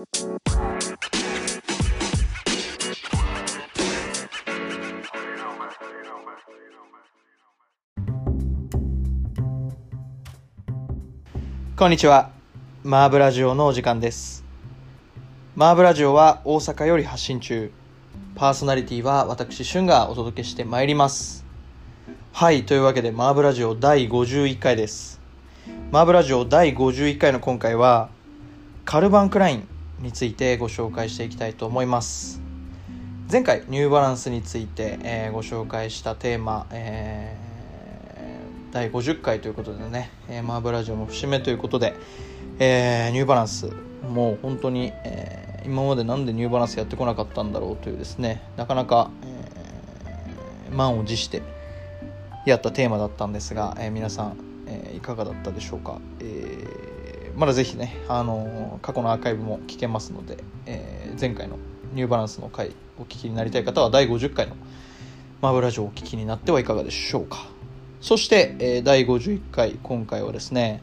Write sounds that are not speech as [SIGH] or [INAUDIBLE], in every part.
こんにちは。マーブラジオのお時間です。マーブラジオは大阪より発信中。パーソナリティは私、シュンがお届けしてまいります。はい、というわけでマーブラジオ第51回です。マーブラジオ第51回の今回は、カルバンクラインについてご紹介していきたいと思います。前回、ニューバランスについて、えーご紹介したテーマ、えー第50回ということでね、えーマーブラジオの節目ということで、えーニューバランスもう本当に、えー今までなんでニューバランスやってこなかったんだろうというですねなかなか、えー満を持してやったテーマだったんですが、えー皆さん、えーいかがだったでしょうか、えーまだぜひね、あの過去のアーカイブも聞けますので、えー前回のニューバランスの回お聞きになりたい方は第50回のマブラジオをお聞きになってはいかがでしょうか。そして、えー第51回今回はですね、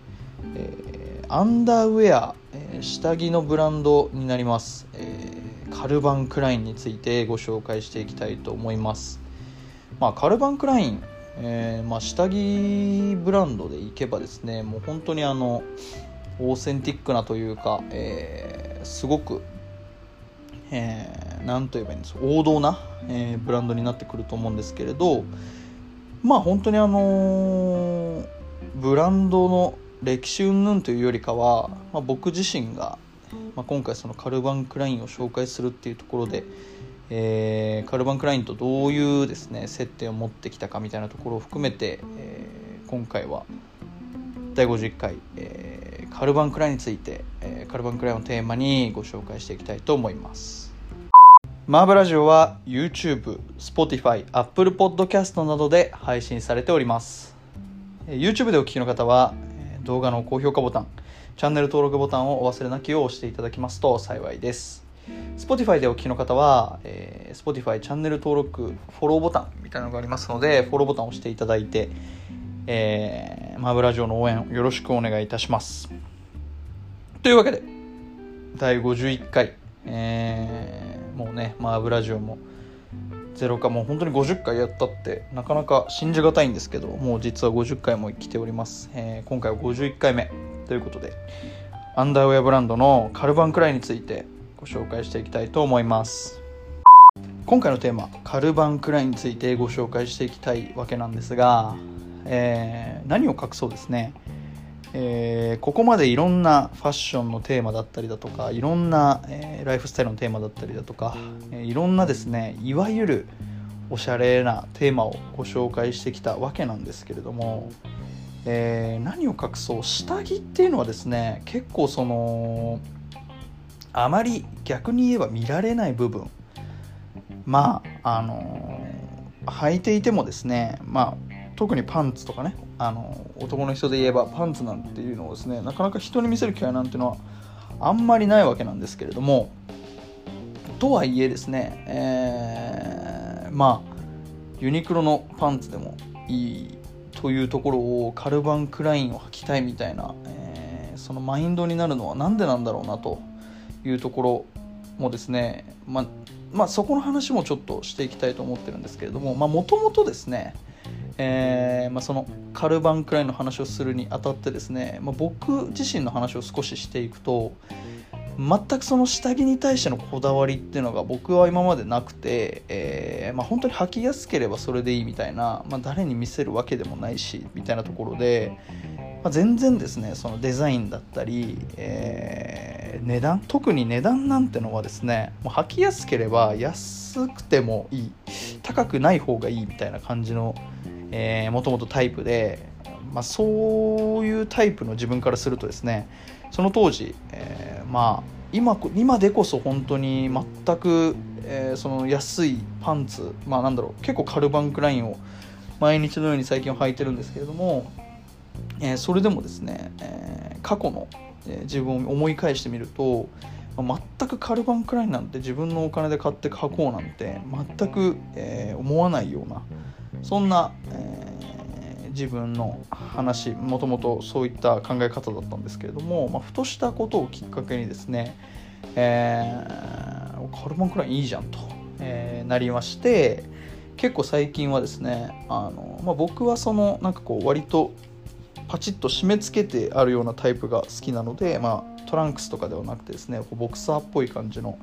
えーアンダーウェア、えー下着のブランドになります、えーカルバンクラインについてご紹介していきたいと思います。まあカルバンクライン、えーまあ、下着ブランドでいけばですねもう本当にあのオーセンティックなというか、えーすごくえーと言えばいいんです王道な、えーブランドになってくると思うんですけれどまあ本当にあのーブランドの歴史云々というよりかは、まあ、僕自身が、まあ、今回そのカルバン・クラインを紹介するっていうところで、えーカルバン・クラインとどういうですね接点を持ってきたかみたいなところを含めて、えー今回は第51回、えーカルバン・クラインについて、えーカルバン・クラインをテーマにご紹介していきたいと思います。マーブラジオは YouTube、Spotify、Apple Podcast などで配信されております。YouTube でお聞きの方は動画の高評価ボタンチャンネル登録ボタンをお忘れなきよう押していただきますと幸いです。Spotify でお聞きの方は、えー Spotify チャンネル登録フォローボタンみたいなのがありますのでフォローボタンを押していただいて、えーマーブラジオの応援よろしくお願いいたします。というわけで第51回、えーもうねマーブラジオもゼロかもう本当に50回やったってなかなか信じがたいんですけどもう実は50回も来ております、えー今回は51回目ということでアンダーウェアブランドのカルバンクラインについてご紹介していきたいと思います。今回のテーマカルバンクラインについてご紹介していきたいわけなんですが、えー何を隠そうですね。えーここまでいろんなファッションのテーマだったりだとかいろんな、えーライフスタイルのテーマだったりだとか、えーいろんなですねいわゆるおしゃれなテーマをご紹介してきたわけなんですけれども、えー何を隠そう下着っていうのはですね結構そのあまり逆に言えば見られない部分まああの履いていてもですねまあ特にパンツとかねあの男の人で言えばパンツなんていうのをですねなかなか人に見せる機会なんてのはあんまりないわけなんですけれどもとはいえですね、えーまあユニクロのパンツでもいいというところをカルバン・クラインを履きたいみたいな、えーそのマインドになるのは何でなんだろうなというところもですね、ままあ、そこの話もちょっとしていきたいと思ってるんですけれどももともとですね、えーまあ、そのカルバン・クラインの話をするにあたってですね、まあ、僕自身の話を少ししていくと全くその下着に対してのこだわりっていうのが僕は今までなくて、えーまあ、本当に履きやすければそれでいいみたいな、まあ、誰に見せるわけでもないしみたいなところで、まあ、全然ですねそのデザインだったり、えー値段特に値段なんてのはですねもう履きやすければ安くてもいい高くない方がいいみたいな感じのもともとタイプで、まあ、そういうタイプの自分からするとですねその当時、えーまあ今今でこそ本当に全く、えーその安いパンツまあなんだろう結構カルバンクラインを毎日のように最近は履いてるんですけれども、えーそれでもですね、えー過去の、自分を思い返してみると、まあ全くカルバンクラインなんて自分のお金で買って履こうなんて全く、え思わないようなそんな、えー自分の話もともとそういった考え方だったんですけれども、まあ、ふとしたことをきっかけにですね、えー、カルバンクラインいいじゃんと、えー、なりまして結構最近はですねあの、まあ、僕はそのなんかこう割とパチッと締め付けてあるようなタイプが好きなので、まあ、トランクスとかではなくてですねボクサーっぽい感じの、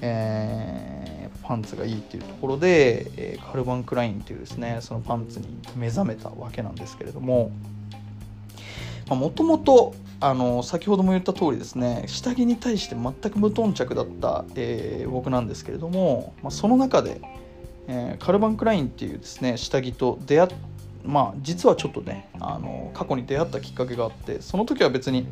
えー、パンツがいいっていうところで、えー、カルバン・クラインっていうですねそのパンツに目覚めたわけなんですけれどももともと先ほども言った通りですね下着に対して全く無頓着だった、えー、僕なんですけれども、まあ、その中で、えー、カルバン・クラインっていうですね下着と出会っまあ実はちょっとねあの過去に出会ったきっかけがあってその時は別に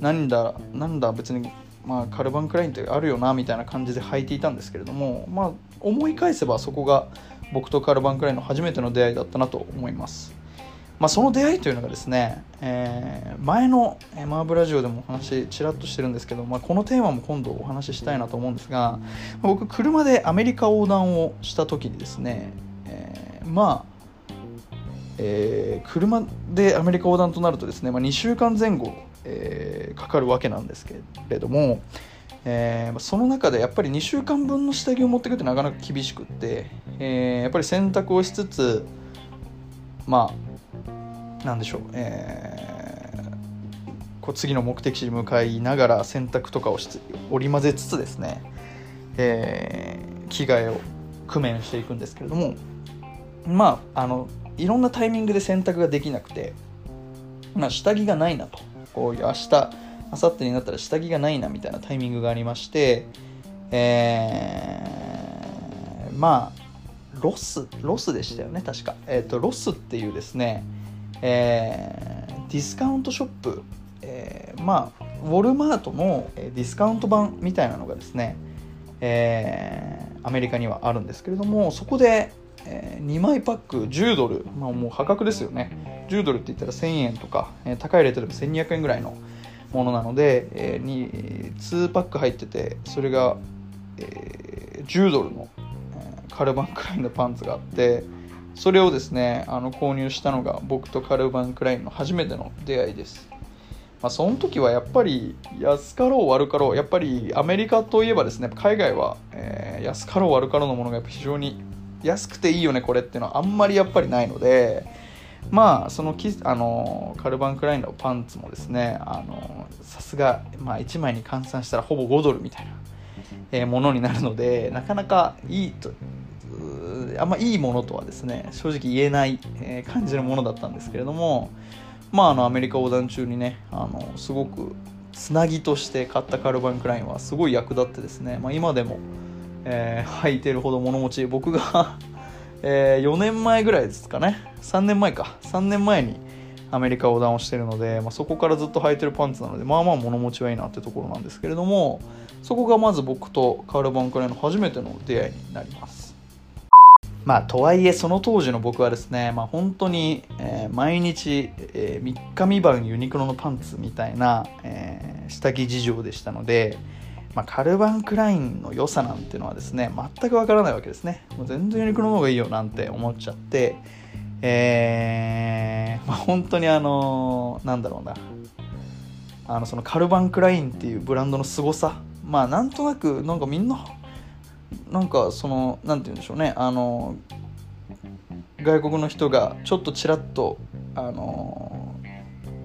なんだなんだ別にまあ、カルバン・クラインってあるよなみたいな感じで履いていたんですけれども、まあ、思い返せばそこが僕とカルバン・クラインの初めての出会いだったなと思います。まあ、その出会いというのがですね、えー、前のマーブラジオでもお話ちらっとしてるんですけど、まあ、このテーマも今度お話ししたいなと思うんですが僕車でアメリカ横断をした時にですね、えー、まあえー、車でアメリカ横断となるとですね、まあ、2週間前後、えー、かかるわけなんですけれども、えー、その中でやっぱり2週間分の下着を持っていくってなかなか厳しくって、えー、やっぱり洗濯をしつつまあなんでしょう、えー、こう次の目的地に向かいながら洗濯とかをしつ織り交ぜつつですね、えー、着替えを工面していくんですけれどもまああのいろんなタイミングで洗濯ができなくて、まあ、下着がないなと。こういう明日明後日になったら下着がないなみたいなタイミングがありましてえー、まあ Ross Ross でしたよね確か、えーと、 Ross っていうですね、えー、ディスカウントショップ、えー、まあウォルマートのディスカウント版みたいなのがですね、えー、アメリカにはあるんですけれどもそこでえー、2枚パック10ドル、まあ、もう破格ですよね。10ドルって言ったら1000円とか、えー、高いレートでも1200円ぐらいのものなので、えー、に2パック入っててそれが、えー、10ドルの、えー、カルバンクラインのパンツがあってそれをですねあの購入したのが僕とカルバンクラインの初めての出会いです。まあ、その時はやっぱり安かろう悪かろうやっぱりアメリカといえばですね海外は、えー、安かろう悪かろうのものがやっぱ非常に安くていいよねこれっていうのはあんまりやっぱりないのでまあそのきあのカルバン・クラインのパンツもですねさすが、まあ、1枚に換算したらほぼ5ドルみたいな、えー、ものになるのでなかなかいいとあんまいいものとはですね正直言えない、えー、感じのものだったんですけれどもまああのアメリカ横断中にねあのすごくつなぎとして買ったカルバン・クラインはすごい役立ってですね、まあ、今でもえー、履いてるほど物持ち僕がえー、4年前ぐらいですかね。3年前か。3年前にアメリカ横断をしてるので、まあ、そこからずっと履いてるパンツなのでまあまあ物持ちはいいなってところなんですけれどもそこがまず僕とカール・バンクライの初めての出会いになります。まあとはいえその当時の僕はですね、まあ、本当に、えー、毎日、えー、3日3晩ユニクロのパンツみたいな、えー、下着事情でしたので、まあ、カルバン・クラインの良さなんてのはですね全くわからないわけですね。もう全然ユニクロの方がいいよなんて思っちゃってえー、まあ、本当にあのなんだろうな。あのそのカルバン・クラインっていうブランドの凄さ。まあなんとなくなんかみんななんかそのなんて言うんでしょうね。あの外国の人がちょっとちらっとあの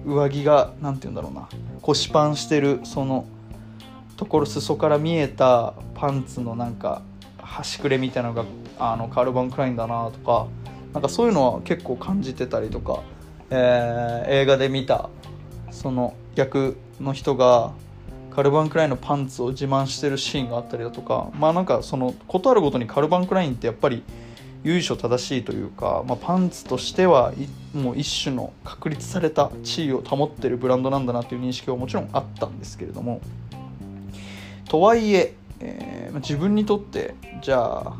上着がなんて言うんだろうな。腰パンしてるそのところ裾から見えたパンツのなんか端くれみたいなのがあのカルバン・クラインだなとかなんかそういうのは結構感じてたりとか、えー、映画で見たその役の人がカルバン・クラインのパンツを自慢してるシーンがあったりだとかまあなんかそのことあるごとにカルバン・クラインってやっぱり由緒正しいというか、まあ、パンツとしてはもう一種の確立された地位を保ってるブランドなんだなという認識はもちろんあったんですけれどもとはいええー、自分にとってじゃあ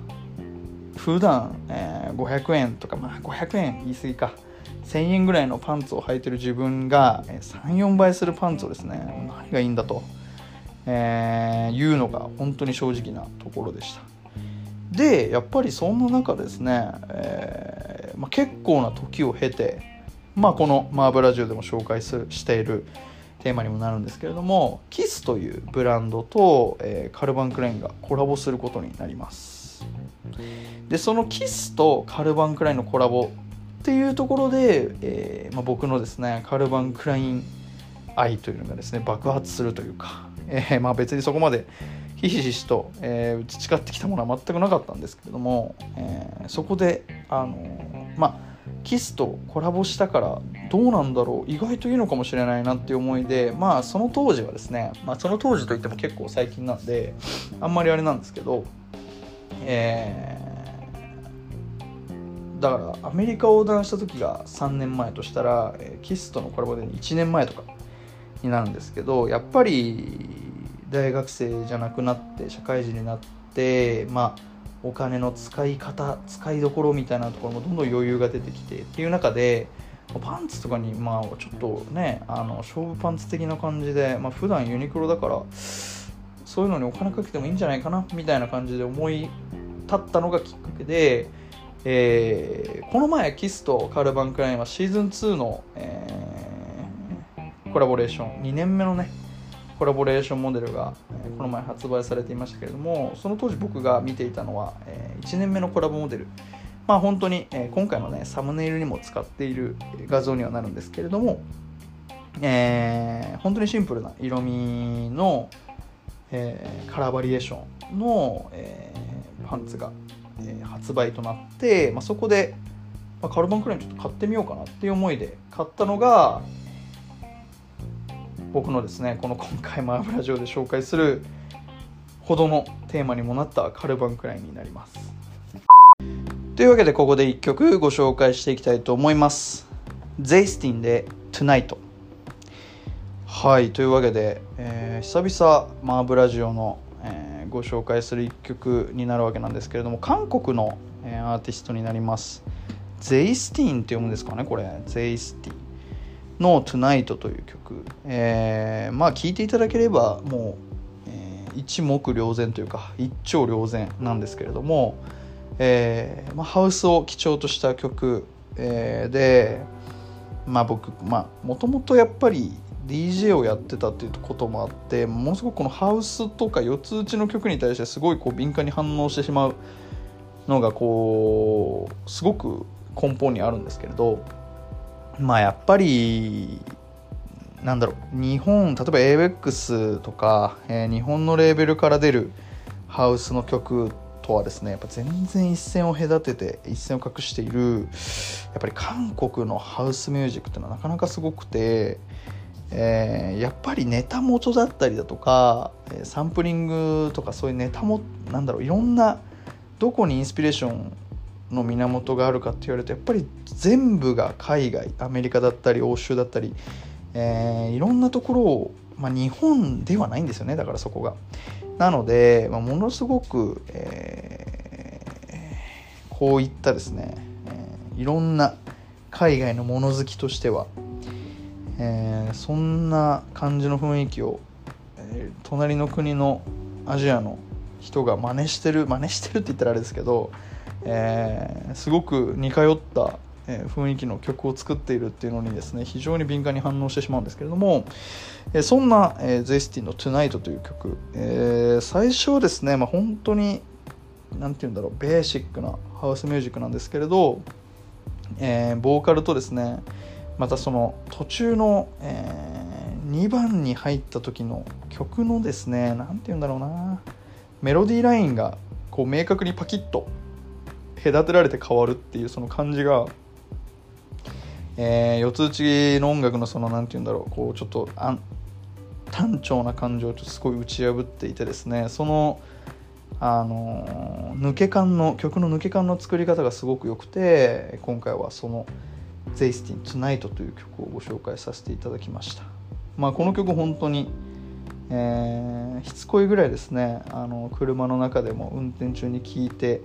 普段、えー、500円とかまあ500円言い過ぎか1000円ぐらいのパンツを履いてる自分が34倍するパンツをですね何がいいんだと、えー、いうのが本当に正直なところでした。でやっぱりそんな中ですね、えーまあ、結構な時を経てまあこのマーブラジオでも紹介すしているテーマにもなるんですけれどもキスというブランドと、えー、カルバン・クラインがコラボすることになります。でそのキスとカルバン・クラインのコラボっていうところで、えーまあ、僕のですねカルバン・クライン愛というのがですね爆発するというか、えー、まあ別にそこまでひしひしと、えー、培ってきたものは全くなかったんですけれども、え、そこであの、まあキスとコラボしたからどうなんだろう意外といいのかもしれないなっていう思いでまあその当時はですね、まあ、その当時といっても結構最近なんであんまりあれなんですけどえー、だからアメリカ横断した時が3年前としたら、えキスとのコラボで1年前とかになるんですけどやっぱり大学生じゃなくなって社会人になってまあお金の使い方使いどころみたいなところもどんどん余裕が出てきてっていう中でパンツとかにまあちょっとねあの勝負パンツ的な感じで、まあ普段ユニクロだからそういうのにお金かけてもいいんじゃないかなみたいな感じで思い立ったのがきっかけで、えー、この前キスとカールバン・クラインはシーズン2の、えー、コラボレーション2年目のねコラボレーションモデルが、この前発売されていましたけれどもその当時僕が見ていたのは、1年目のコラボモデル。まあ本当に、今回のねサムネイルにも使っている画像にはなるんですけれども、えー、本当にシンプルな色味の、えー、カラーバリエーションの、えー、パンツが、えー、発売となって、まあ、そこで、まあ、カルバンクラインちょっと買ってみようかなっていう思いで買ったのが、僕のですねこの今回マーブラジオで紹介するほどのテーマにもなったカルバンクラインになります。というわけでここで1曲ご紹介していきたいと思います。ゼイスティンで Tonight はいというわけで、えー、久々マーブラジオの、えー、ご紹介する1曲になるわけなんですけれども韓国の、えー、アーティストになります。ゼイスティンって読むんですかねこれ。ゼイスティン。の Tonight という曲、えー、まあ聴いていただければもう、えー、一目瞭然というか一丁瞭然なんですけれども、えーまあ、ハウスを基調とした曲、えー、でまあ僕まあもともとやっぱり DJ をやってたっていうこともあってものすごくこのハウスとか四つ打ちの曲に対してすごいこう敏感に反応してしまうのがこうすごく根本にあるんですけれどまあやっぱりなんだろう日本例えば ABEX とか、えー、日本のレーベルから出るハウスの曲とはですねやっぱ全然一線を隔てて一線を画しているやっぱり韓国のハウスミュージックっていうのはなかなかすごくて、えー、やっぱりネタ元だったりだとかサンプリングとかそういうネタもなんだろういろんなどこにインスピレーションの源があるかって言われるとやっぱり全部が海外アメリカだったり欧州だったり、えー、いろんなところを、まあ、日本ではないんですよねだからそこが。なので、まあ、ものすごく、えー、こういったですね、えー、いろんな海外のもの好きとしては、えー、そんな感じの雰囲気を、え、隣の国のアジアの人が真似してる真似してるって言ったらあれですけどえー、すごく似通った、え雰囲気の曲を作っているっていうのにですね非常に敏感に反応してしまうんですけれども、えそんな、え、ゼスティの「Tonight」という曲、え、最初はですね、まあ、本当に何て言うんだろうベーシックなハウスミュージックなんですけれど、え、ボーカルとですねまたその途中の、えー、2番に入った時の曲のですね何て言うんだろうなメロディーラインがこう明確にパキッと隔てられて変わるっていうその感じが、えー、四つ打ちの音楽のその何て言うんだろうこうちょっとあん単調な感情をちょっとすごい打ち破っていてですねそのあの抜け感の曲の抜け感の作り方がすごく良くて今回はその「ゼイスティン・トゥナイト」という曲をご紹介させていただきました。まあこの曲本当にえー、しつこいぐらいですね。あの車の中でも運転中に聴いて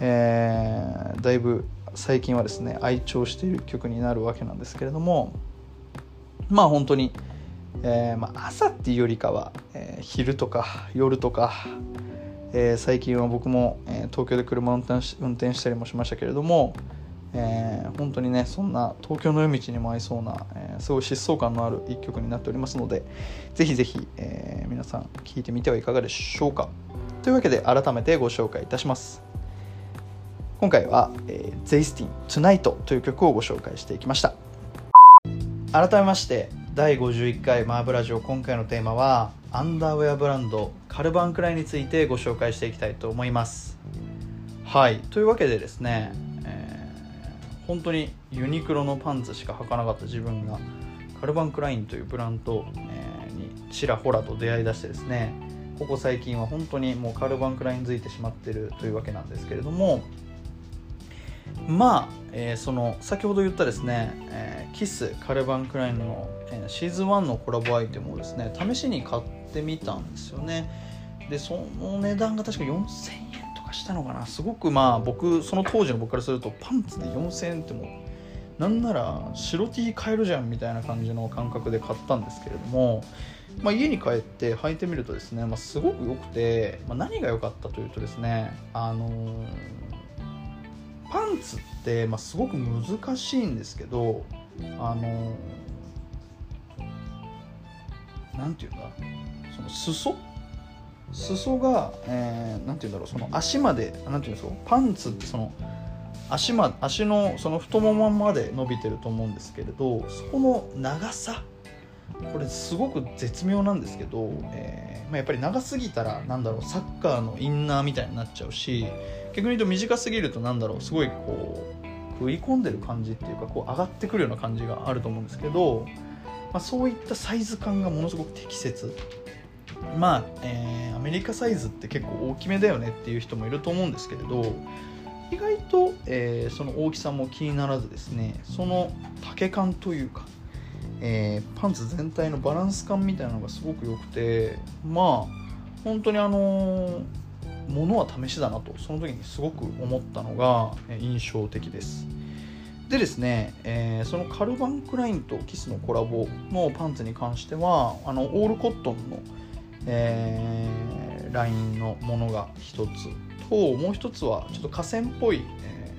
えー、だいぶ最近はですね愛聴している曲になるわけなんですけれどもまあ本当に、えー、まあ、朝っていうよりかは、えー、昼とか夜とか、え最近は僕も、え東京で車運転し運転したりもしましたけれども、え本当にねそんな東京の夜道にも合いそうな、えー、すごい疾走感のある一曲になっておりますのでぜひぜひ、えー、皆さん聴いてみてはいかがでしょうか。というわけで改めてご紹介いたします。今回は、えー、ゼイスティン「Tonight」という曲をご紹介していきました。改めまして第51回マーブラジオ今回のテーマはアンダーウェアブランドカルバンクラインについてご紹介していきたいと思います。はい。というわけでですね、えー、本当にユニクロのパンツしか履かなかった自分がカルバンクラインというブランド、えー、にちらほらと出会いだしてですねここ最近は本当にもうカルバンクラインづいてしまってるというわけなんですけれどもまあ、えー、その先ほど言ったですね、えー、キスカルバン・クラインの、えー、シーズン1のコラボアイテムをですね試しに買ってみたんですよね。でその値段が確か4000円とかしたのかな。すごくまあ僕その当時の僕からするとパンツで4000円ってもうなんなら白 T 買えるじゃんみたいな感じの感覚で買ったんですけれども、まあ、家に帰って履いてみるとですね、まあ、すごく良くて、まあ、何が良かったというとですねあのーパンツって、まあ、すごく難しいんですけどあのなんていうんだ？その裾？裾が、えー、なんていうんだろう？その足までなんていうんですか？パンツってその足ま足のその太ももまで伸びてると思うんですけれどそこの長さ？これすごく絶妙なんですけど、えまあ、やっぱり長すぎたらなんだろうサッカーのインナーみたいになっちゃうし逆に言うと短すぎるとなんだろうすごいこう食い込んでる感じっていうかこう上がってくるような感じがあると思うんですけど、まあ、そういったサイズ感がものすごく適切。まあ、えー、アメリカサイズって結構大きめだよねっていう人もいると思うんですけれど意外と、えー、その大きさも気にならずですねその丈感というか、えー、パンツ全体のバランス感みたいなのがすごく良くてまあ本当にあのーものは試しだなとその時にすごく思ったのが印象的です。でですね、えー、そのカルバン・クラインとキスのコラボのパンツに関してはあのオールコットンの、えー、ラインのものが一つともう一つはちょっと河川っぽい、え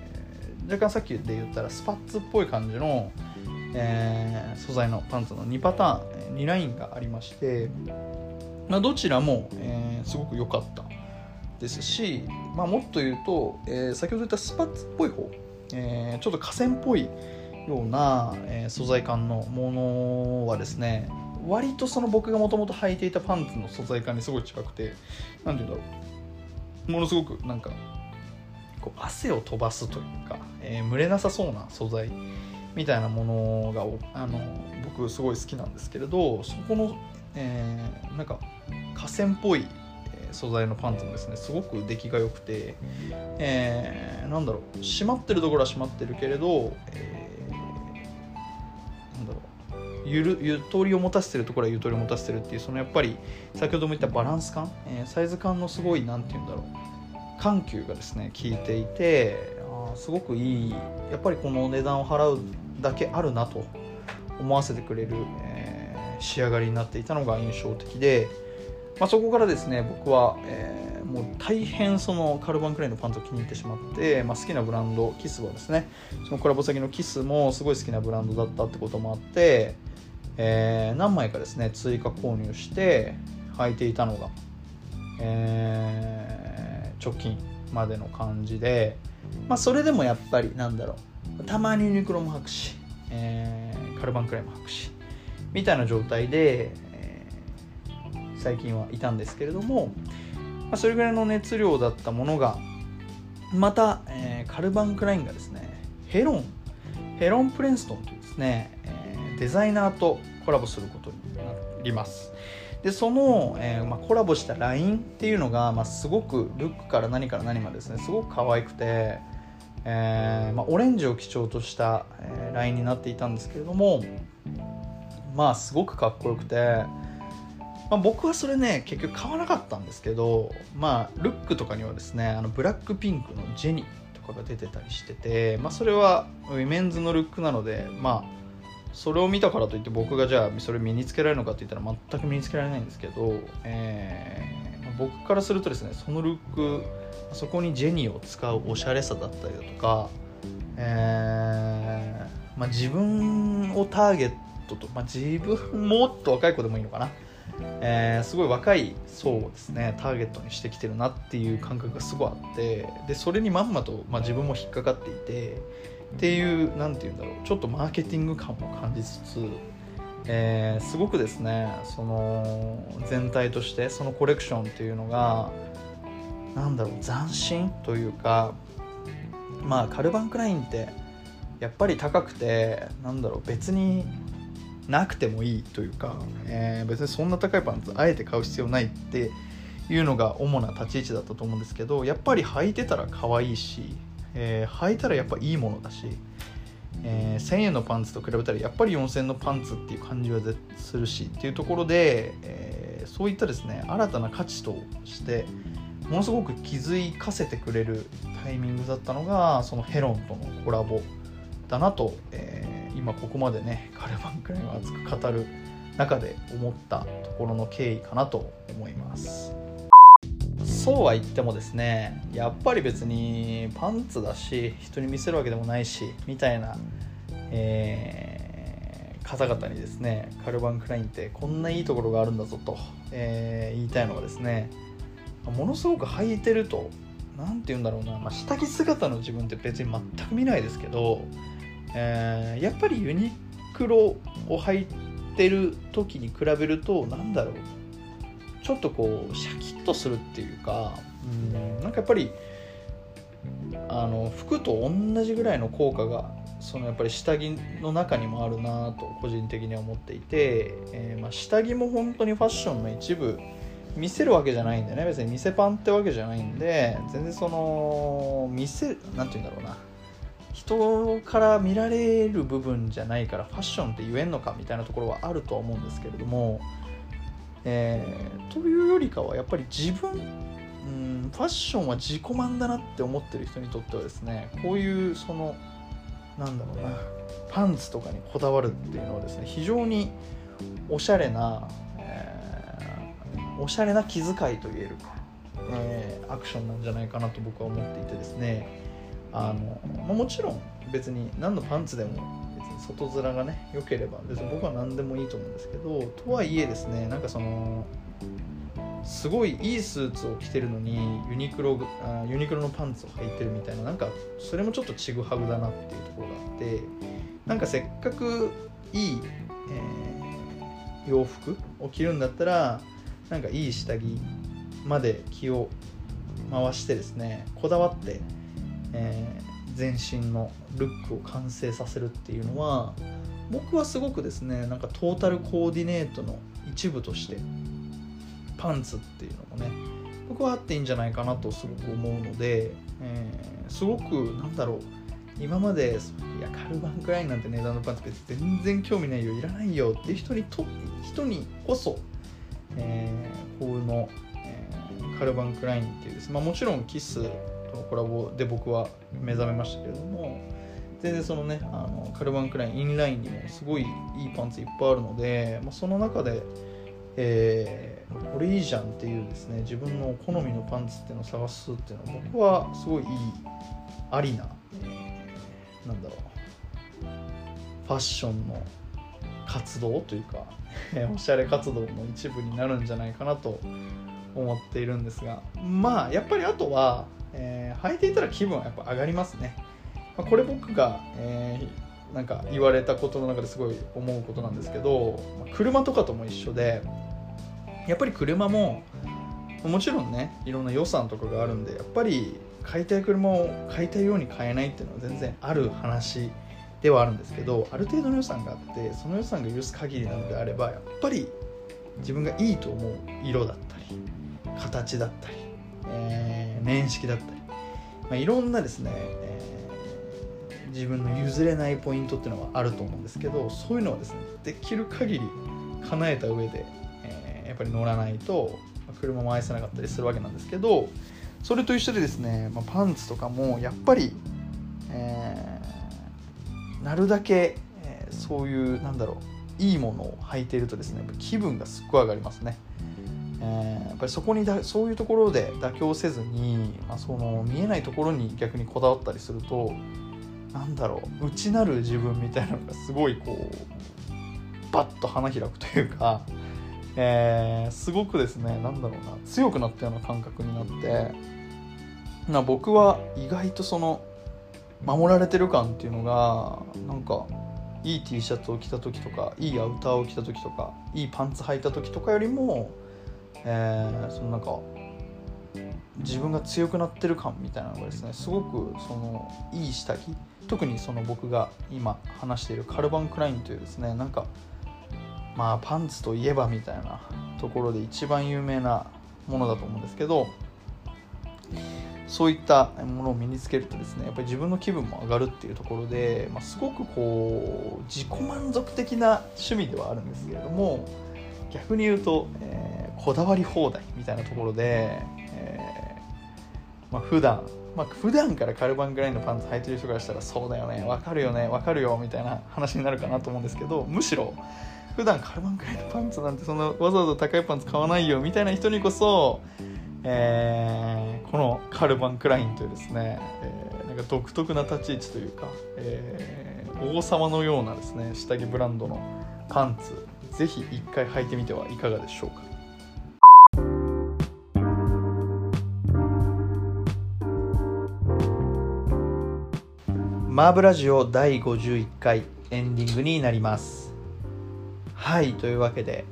ー、若干さっきで言ったらスパッツっぽい感じの、えー、素材のパンツの2パターン2ラインがありまして、まあ、どちらも、えー、すごく良かったですし、まあ、もっと言うと、えー、先ほど言ったスパッツっぽい方、えー、ちょっと河川っぽいような、えー、素材感のものはですね割とその僕がもともと履いていたパンツの素材感にすごい近くて何て言うんだろうものすごくなんかこう汗を飛ばすというか、えー、蒸れなさそうな素材みたいなものがあの僕すごい好きなんですけれどそこの、えー、なんか河川っぽい素材のパンツもですねすごく出来が良くて、えー、なんだろう締まってるところは締まってるけれど、えー、なんだろうゆるゆとりを持たせてるところはゆとりを持たせてるっていうそのやっぱり先ほども言ったバランス感、えー、サイズ感のすごい何て言うんだろう緩急がですね効いていてあすごくいい。やっぱりこの値段を払うだけあるなと思わせてくれる、えー、仕上がりになっていたのが印象的で、まあ、そこからですね僕は、えー、もう大変そのカルバンクライのパンツを気に入ってしまって、まあ、好きなブランドキスはですねそのコラボ先のキスもすごい好きなブランドだったってこともあって、えー、何枚かですね追加購入して履いていたのが、えー、直近までの感じで、まあ、それでもやっぱりなんだろうたまにユニクロも履くし、えー、カルバンクライも履くし。みたいな状態で、最近はいたんですけれども、まあ、それぐらいの熱量だったものがまた、えー、カルバン・クラインがですねヘロンヘロン・プレンストンというですね、えー、デザイナーとコラボすることになります。でその、えーまあ、コラボしたラインっていうのが、まあ、すごくルックから何から何までですねすごく可愛くて、えーまあ、オレンジを基調とした、えー、ラインになっていたんですけれどもまあすごくかっこよくてまあ、僕はそれね結局買わなかったんですけどまあルックとかにはですねあの BLACKPINK のジェニーとかが出てたりしてて、まあ、それはウィメンズのルックなのでまあそれを見たからといって僕がじゃあそれ身につけられるのかって言ったら全く身につけられないんですけど、え、僕からするとですねそのルックそこにジェニーを使うおしゃれさだったりだとか、えーまあ、自分をターゲッとと、まあ、自分もっと若い子でもいいのかな、えー、すごい若い層をですねターゲットにしてきてるなっていう感覚がすごいあってでそれにまんまと、まあ、自分も引っかかっていてっていう何て言うんだろうちょっとマーケティング感も感じつつ、えー、すごくですねその全体としてそのコレクションっていうのがなんだろう斬新というかまあカルバン・クラインってやっぱり高くてなんだろう別になくてもいいというか、えー、別にそんな高いパンツあえて買う必要ないっていうのが主な立ち位置だったと思うんですけどやっぱり履いてたら可愛いし、えー、履いたらやっぱいいものだし、えー、1000円のパンツと比べたらやっぱり4000円のパンツっていう感じはするしっていうところで、えー、そういったですね新たな価値としてものすごく気づかせてくれるタイミングだったのがそのヘロンとのコラボだなと、えー、今ここまでねカルバンクラインを熱く語る中で思ったところの経緯かなと思います。そうは言ってもですねやっぱり別にパンツだし人に見せるわけでもないしみたいな、えー、方々にですねカルバンクラインってこんないいところがあるんだぞと、えー、言いたいのはですねものすごく履いてると何て言うんだろうな、まあ、下着姿の自分って別に全く見ないですけど、えー、やっぱりユニクロを履いてる時に比べると何だろうちょっとこうシャキッとするっていうかうんなんかやっぱりあの服と同じぐらいの効果がそのやっぱり下着の中にもあるなと個人的には思っていて、えー、まあ、下着も本当にファッションの一部見せるわけじゃないんでね別に見せパンってわけじゃないんで全然その見せ何て言うんだろうな。人から見られる部分じゃないからファッションって言えんのかみたいなところはあるとは思うんですけれども、えー、というよりかはやっぱり自分うんファッションは自己満だなって思ってる人にとってはですねこういうそのなんだろうなパンツとかにこだわるっていうのはですね非常におしゃれなえおしゃれな気遣いといえる、えー、アクションなんじゃないかなと僕は思っていてですねあの、まあ、もちろん別に何のパンツでも外面がね良ければ別に僕は何でもいいと思うんですけどとはいえですねなんかそのすごいいいスーツを着てるのにユニクロあユニクロのパンツを履いてるみたいななんかそれもちょっとちぐはぐだなっていうところがあってなんかせっかくいい、えー、洋服を着るんだったらなんかいい下着まで気を回してですねこだわって、えー、全身のルックを完成させるっていうのは僕はすごくですねなんかトータルコーディネートの一部としてパンツっていうのもね僕はあっていいんじゃないかなとすごく思うので、えー、すごくなんだろう今までいやカルバンクラインなんて値段のパンツ別に全然興味ないよいらないよっていう人にと人にこそえー、コールの、えー、カルバン・クラインっていうです、まあ、もちろんキスとのコラボで僕は目覚めましたけれども全然そのねあのカルバン・クラインインラインにもすごいいいパンツいっぱいあるので、まあ、その中で、えー、これいいじゃんっていうですね自分の好みのパンツっていうのを探すっていうのは僕はすごいいいありな、なんだろうファッションの活動というか [LAUGHS] おしゃれ活動の一部になるんじゃないかなと思っているんですがまあやっぱりあとは、えー、履いていたら気分はやっぱ上がりますね、まあ、これ僕が、えー、なんか言われたことの中ですごい思うことなんですけど車とかとも一緒でやっぱり車ももちろんねいろんな予算とかがあるんでやっぱり買いたい車を買いたいように買えないっていうのは全然ある話ではあるんですけどある程度の予算があってその予算が許す限りなのであればやっぱり自分がいいと思う色だったり形だったり、えー、年式だったり、まあ、いろんなですね、えー、自分の譲れないポイントっていうのはあると思うんですけどそういうのはですねできる限り叶えた上で、えー、やっぱり乗らないと、車も愛せなかったりするわけなんですけどそれと一緒でですね、まあ、パンツとかもやっぱり、えーなるだけ、えー、そういうなんだろういいものを履いているとですね気分がすっごい上がりますね。えー、やっぱりそこにだそういうところで妥協せずに、まあ、その見えないところに逆にこだわったりするとなんだろう内なる自分みたいなのがすごいこうバッと花開くというか、えー、すごくですねなんだろうな強くなったような感覚になってな僕は意外とその守られてる感っていうのがなんかいい T シャツを着た時とかいいアウターを着た時とかいいパンツ履いた時とかよりも、えー、そのなんか自分が強くなってる感みたいなのがですねすごくそのいい下着特にその僕が今話しているカルバン・クラインというですねなんかまあパンツといえばみたいなところで一番有名なものだと思うんですけどそういったものを身につけるとですねやっぱり自分の気分も上がるっていうところで、まあ、すごくこう自己満足的な趣味ではあるんですけれども逆に言うと、えー、こだわり放題みたいなところで、えーまあ、普段まあ、普段からカルバンぐらいのパンツ履いてる人からしたらそうだよね分かるよね分かるよみたいな話になるかなと思うんですけどむしろ普段カルバンぐらいのパンツなんてそんなわざわざ高いパンツ買わないよみたいな人にこそえー、このカルバン・クラインというですね、えー、なんか独特な立ち位置というか、えー、王様のようなですね下着ブランドのパンツぜひ一回履いてみてはいかがでしょうか。マーブラジオ第51回エンディングになります。はいというわけで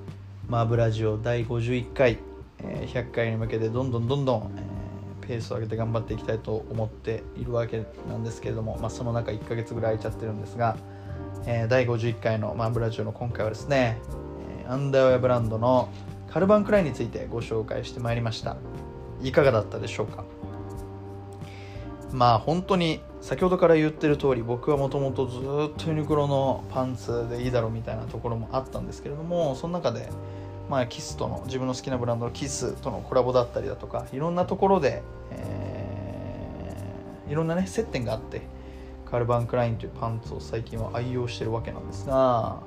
マーブラジオ第51回え100回に向けてどんどんどんどん、えペースを上げて頑張っていきたいと思っているわけなんですけれども、まあ、その中1ヶ月ぐらい空いちゃってるんですが、え第51回のマーブラジオの今回はですね、アンダーウェアブランドのカルバンクラインについてご紹介してまいりました。いかがだったでしょうか？まあ本当に先ほどから言ってる通り僕はもともとずっとユニクロのパンツでいいだろうみたいなところもあったんですけれどもその中でまあ、キスとの自分の好きなブランドのキスとのコラボだったりだとかいろんなところで、えー、いろんなね接点があってカルバン・クラインというパンツを最近は愛用してるわけなんですが、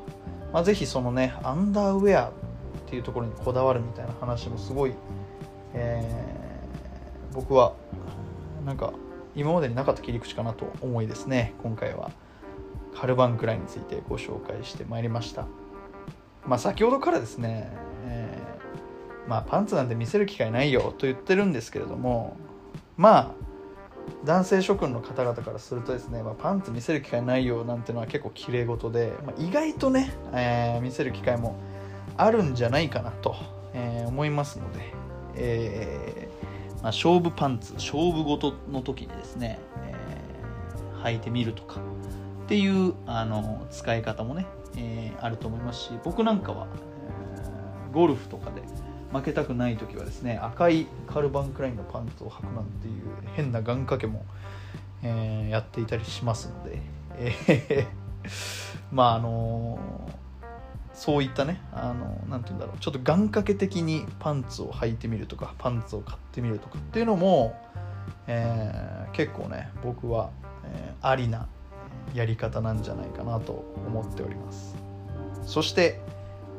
まあ、ぜひそのねアンダーウェアっていうところにこだわるみたいな話もすごい、えー、僕はなんか今までになかった切り口かなと思いですね。今回は。カルバン・クラインについてご紹介してまいりました。まあ先ほどからですねえー、まあパンツなんて見せる機会ないよと言ってるんですけれどもまあ男性諸君の方々からするとですね、まあ、パンツ見せる機会ないよなんてのは結構綺麗事で、まあ、意外とね、えー、見せる機会もあるんじゃないかなと、えー、思いますので、えー、まあ、勝負パンツ勝負事の時にですね、え履いてみるとかっていうあの使い方もね、えあると思いますし僕なんかはゴルフとかで負けたくない時はですね赤いカルバンクラインのパンツを履くなんていう変な願掛けも、えー、やっていたりしますので、えー、[LAUGHS] まああの、そういったねあのー、て言うんだろうちょっと願掛け的にパンツを履いてみるとかパンツを買ってみるとかっていうのも、えー、結構ね僕は、え、ありなやり方なんじゃないかなと思っております。そして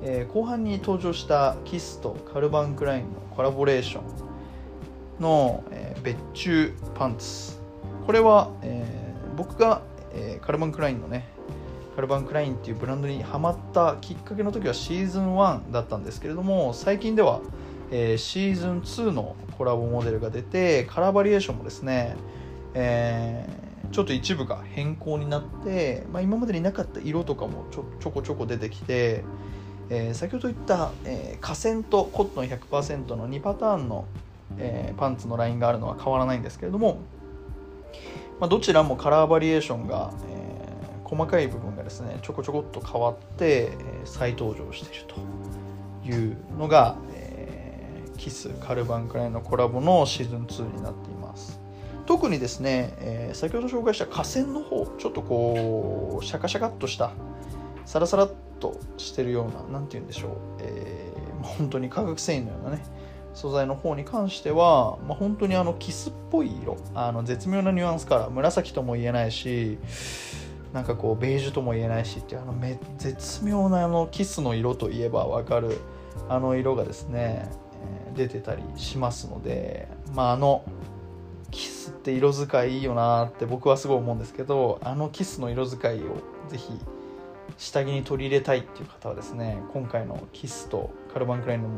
えー、後半に登場したキスとカルバン・クラインのコラボレーションの、えー、別注パンツ。これは、えー、僕が、えカルバン・クラインのねカルバン・クラインっていうブランドにハマったきっかけの時はシーズン1だったんですけれども最近では、えシーズン2のコラボモデルが出てカラーバリエーションもですね、えちょっと一部が変更になって、まあ、今までになかった色とかもちょちょこちょこ出てきて、えー、先ほど言った、えー、河川とコットン100%の2パターンの、えー、パンツのラインがあるのは変わらないんですけれども、まあ、どちらもカラーバリエーションが、えー、細かい部分がですねちょこちょこっと変わって、え、再登場しているというのが、えー、キスカルバンクラインのコラボのシーズン2になっています。特にですね、え、先ほど紹介した河川の方ちょっとこうシャカシャカっとしたサラサラっとしてるような何て言うんでしょう、えー、本当に化学繊維のようなね素材の方に関しては、まあ、本当にあのキスっぽい色あの絶妙なニュアンスから紫とも言えないしなんかこうベージュとも言えないしっていうあのめ絶妙なあのキスの色といえば分かるあの色がですね、えー、出てたりしますのでまああのキスって色使いいいよなって僕はすごい思うんですけどあのキスの色使いをぜひ下着に取り入れたいっていう方はですね今回のキスとカルバン・クラインの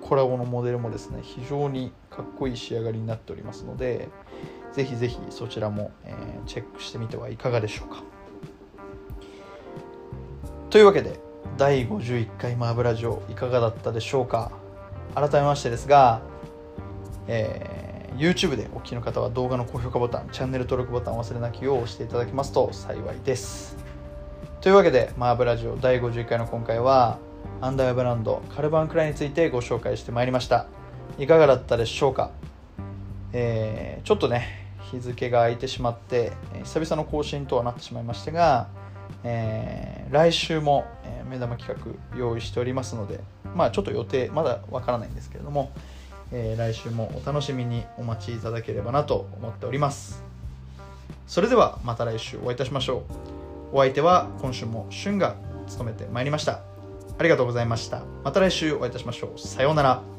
コラボのモデルもですね非常にかっこいい仕上がりになっておりますのでぜひぜひそちらも、え、チェックしてみてはいかがでしょうか。というわけで第51回マーブラジオいかがだったでしょうか。改めましてですが、えー、YouTube でお聞きの方は動画の高評価ボタンチャンネル登録ボタンを忘れなきよう押していただけますと幸いです。というわけでマーブラジオ第51回の今回はアンダーブランドカルバンクライについてご紹介してまいりました。いかがだったでしょうか、えー、ちょっとね日付が空いてしまって久々の更新とはなってしまいましたが、えー、来週も目玉企画用意しておりますのでまあちょっと予定まだわからないんですけれども、えー、来週もお楽しみにお待ちいただければなと思っております。それではまた来週お会いいたしましょう。お相手は今週も旬が務めてまいりましたありがとうございました。また来週お会いいたしましょう。さようなら。